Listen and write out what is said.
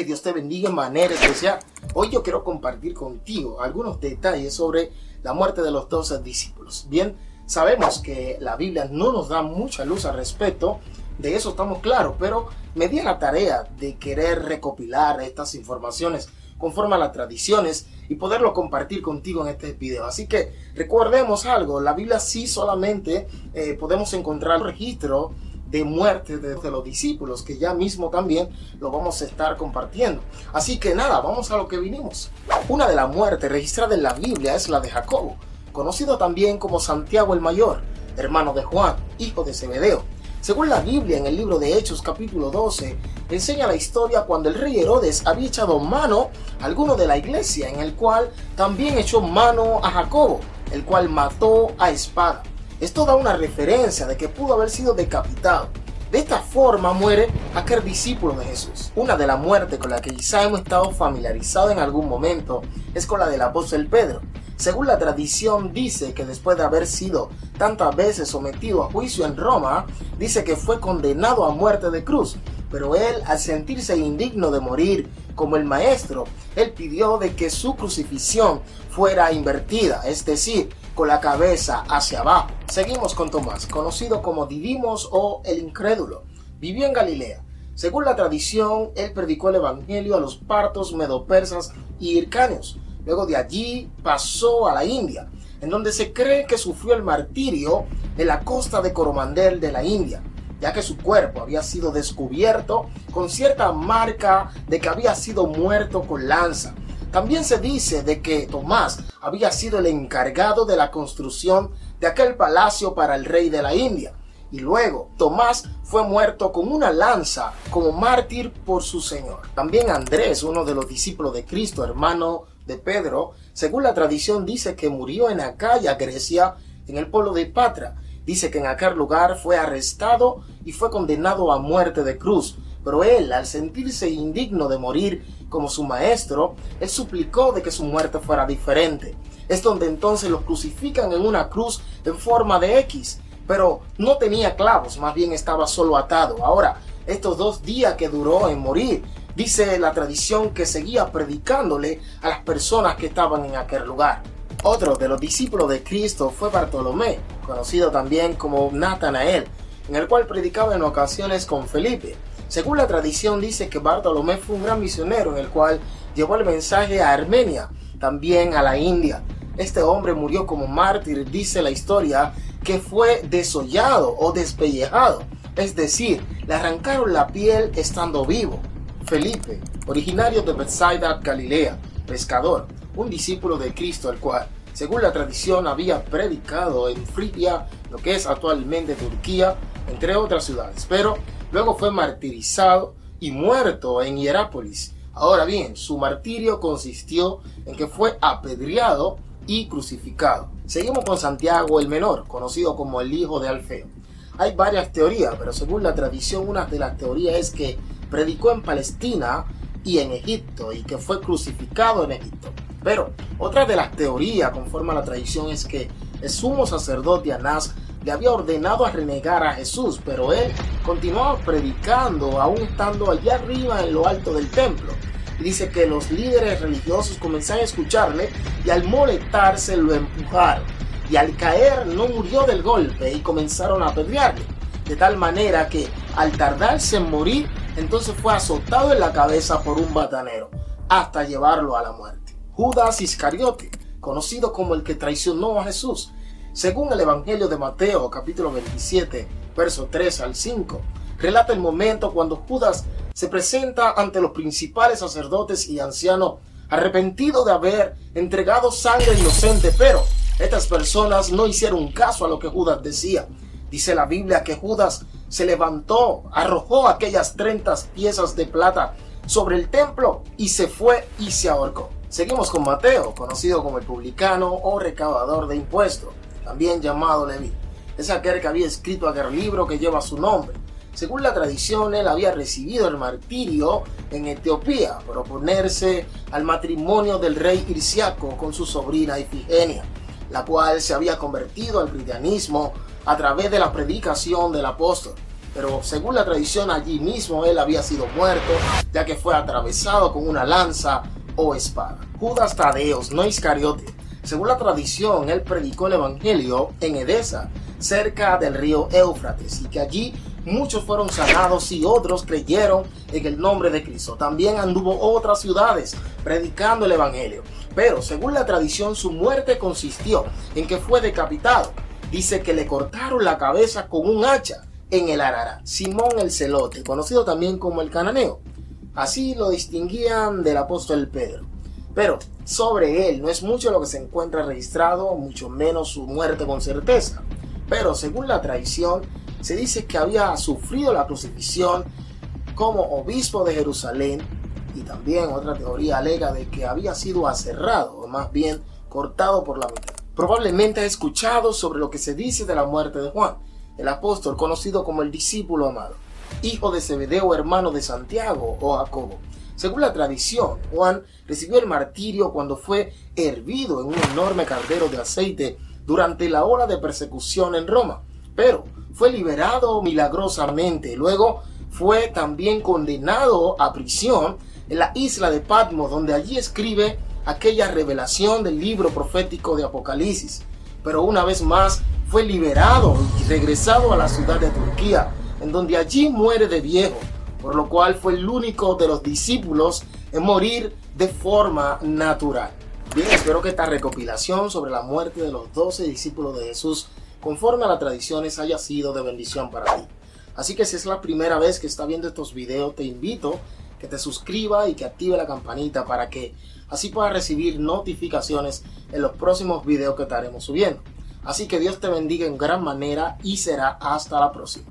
Hey, Dios te bendiga en manera especial. Hoy yo quiero compartir contigo algunos detalles sobre la muerte de los doce discípulos. Bien, sabemos que la Biblia no nos da mucha luz al respecto, de eso estamos claros, pero me di a la tarea de querer recopilar estas informaciones conforme a las tradiciones y poderlo compartir contigo en este video. Así que recordemos algo, la Biblia sí solamente eh, podemos encontrar registro de muerte de, los discípulos, que ya mismo también lo vamos a estar compartiendo. Así que nada, vamos a lo que vinimos. Una de las muertes registradas en la Biblia es la de Jacobo, conocido también como Santiago el Mayor, hermano de Juan, hijo de Zebedeo. Según la Biblia, en el libro de Hechos capítulo 12, enseña la historia cuando el rey Herodes había echado mano a alguno de la iglesia, en el cual también echó mano a Jacobo, el cual mató a espada. Esto da una referencia de que pudo haber sido decapitado. De esta forma muere aquel discípulo de Jesús. Una de las muertes con la que quizá hemos estado familiarizados en algún momento es con la del apóstol Pedro. Según la tradición dice que después de haber sido tantas veces sometido a juicio en Roma, dice que fue condenado a muerte de cruz. Pero él, al sentirse indigno de morir como el maestro, él pidió de que su crucifixión fuera invertida, es decir, con la cabeza hacia abajo. Seguimos con Tomás, conocido como Didimos o el incrédulo. Vivió en Galilea. Según la tradición, él predicó el evangelio a los partos, medopersas y hircanios. Luego de allí pasó a la India, en donde se cree que sufrió el martirio en la costa de Coromandel de la India, ya que su cuerpo había sido descubierto con cierta marca de que había sido muerto con lanza. También se dice de que Tomás había sido el encargado de la construcción de aquel palacio para el rey de la India. Y luego Tomás fue muerto con una lanza como mártir por su Señor. También Andrés, uno de los discípulos de Cristo, hermano de Pedro, según la tradición dice que murió en Acaya, Grecia, en el pueblo de Patra. Dice que en aquel lugar fue arrestado y fue condenado a muerte de cruz. Pero él, al sentirse indigno de morir como su maestro, él suplicó de que su muerte fuera diferente. Es donde entonces lo crucifican en una cruz en forma de X, pero no tenía clavos, más bien estaba solo atado. Ahora, estos dos días que duró en morir, dice la tradición que seguía predicándole a las personas que estaban en aquel lugar. Otro de los discípulos de Cristo fue Bartolomé, conocido también como Natanael, en el cual predicaba en ocasiones con Felipe. Según la tradición dice que Bartolomé fue un gran misionero en el cual llevó el mensaje a Armenia, también a la India. Este hombre murió como mártir, dice la historia, que fue desollado o despellejado, es decir, le arrancaron la piel estando vivo. Felipe, originario de Bethsaida, Galilea, pescador, un discípulo de Cristo, el cual, según la tradición, había predicado en Frigia, lo que es actualmente Turquía, entre otras ciudades, pero Luego fue martirizado y muerto en Hierápolis. Ahora bien, su martirio consistió en que fue apedreado y crucificado. Seguimos con Santiago el Menor, conocido como el hijo de Alfeo. Hay varias teorías, pero según la tradición, una de las teorías es que predicó en Palestina y en Egipto y que fue crucificado en Egipto. Pero otra de las teorías, conforme a la tradición, es que el sumo sacerdote Anás le había ordenado a renegar a Jesús, pero él continuaba predicando aún estando allá arriba en lo alto del templo. Y dice que los líderes religiosos comenzaron a escucharle y al molestarse lo empujaron. Y al caer no murió del golpe y comenzaron a apedrearle. De tal manera que al tardarse en morir, entonces fue azotado en la cabeza por un batanero hasta llevarlo a la muerte. Judas Iscariote, conocido como el que traicionó a Jesús, según el Evangelio de Mateo capítulo 27, verso 3 al 5, relata el momento cuando Judas se presenta ante los principales sacerdotes y ancianos arrepentido de haber entregado sangre inocente, pero estas personas no hicieron caso a lo que Judas decía. Dice la Biblia que Judas se levantó, arrojó aquellas 30 piezas de plata sobre el templo y se fue y se ahorcó. Seguimos con Mateo, conocido como el publicano o recaudador de impuestos también llamado Leví. Es aquel que había escrito aquel libro que lleva su nombre. Según la tradición, él había recibido el martirio en Etiopía por oponerse al matrimonio del rey Irsiaco con su sobrina Ifigenia, la cual se había convertido al cristianismo a través de la predicación del apóstol. pero según la tradición allí mismo él había sido muerto, ya que fue atravesado con una lanza o espada. Judas Tadeos, no Iscariote. Según la tradición, él predicó el Evangelio en Edesa, cerca del río Éufrates, y que allí muchos fueron sanados y otros creyeron en el nombre de Cristo. También anduvo otras ciudades predicando el Evangelio. Pero según la tradición, su muerte consistió en que fue decapitado. Dice que le cortaron la cabeza con un hacha en el Arara. Simón el Celote, conocido también como el Cananeo. Así lo distinguían del apóstol Pedro. Pero sobre él no es mucho lo que se encuentra registrado, mucho menos su muerte con certeza. Pero según la tradición, se dice que había sufrido la crucifixión como obispo de Jerusalén y también otra teoría alega de que había sido aserrado o más bien cortado por la mitad. Probablemente ha escuchado sobre lo que se dice de la muerte de Juan, el apóstol conocido como el discípulo amado, hijo de Zebedeo, hermano de Santiago o Jacobo. Según la tradición, Juan recibió el martirio cuando fue hervido en un enorme caldero de aceite durante la ola de persecución en Roma, pero fue liberado milagrosamente. Luego fue también condenado a prisión en la isla de Patmos, donde allí escribe aquella revelación del libro profético de Apocalipsis. Pero una vez más fue liberado y regresado a la ciudad de Turquía, en donde allí muere de viejo, por lo cual fue el único de los discípulos en morir de forma natural. Bien, espero que esta recopilación sobre la muerte de los doce discípulos de Jesús, conforme a las tradiciones, haya sido de bendición para ti. Así que si es la primera vez que está viendo estos videos, te invito que te suscriba y que active la campanita para que así puedas recibir notificaciones en los próximos videos que estaremos subiendo. Así que Dios te bendiga en gran manera y será hasta la próxima.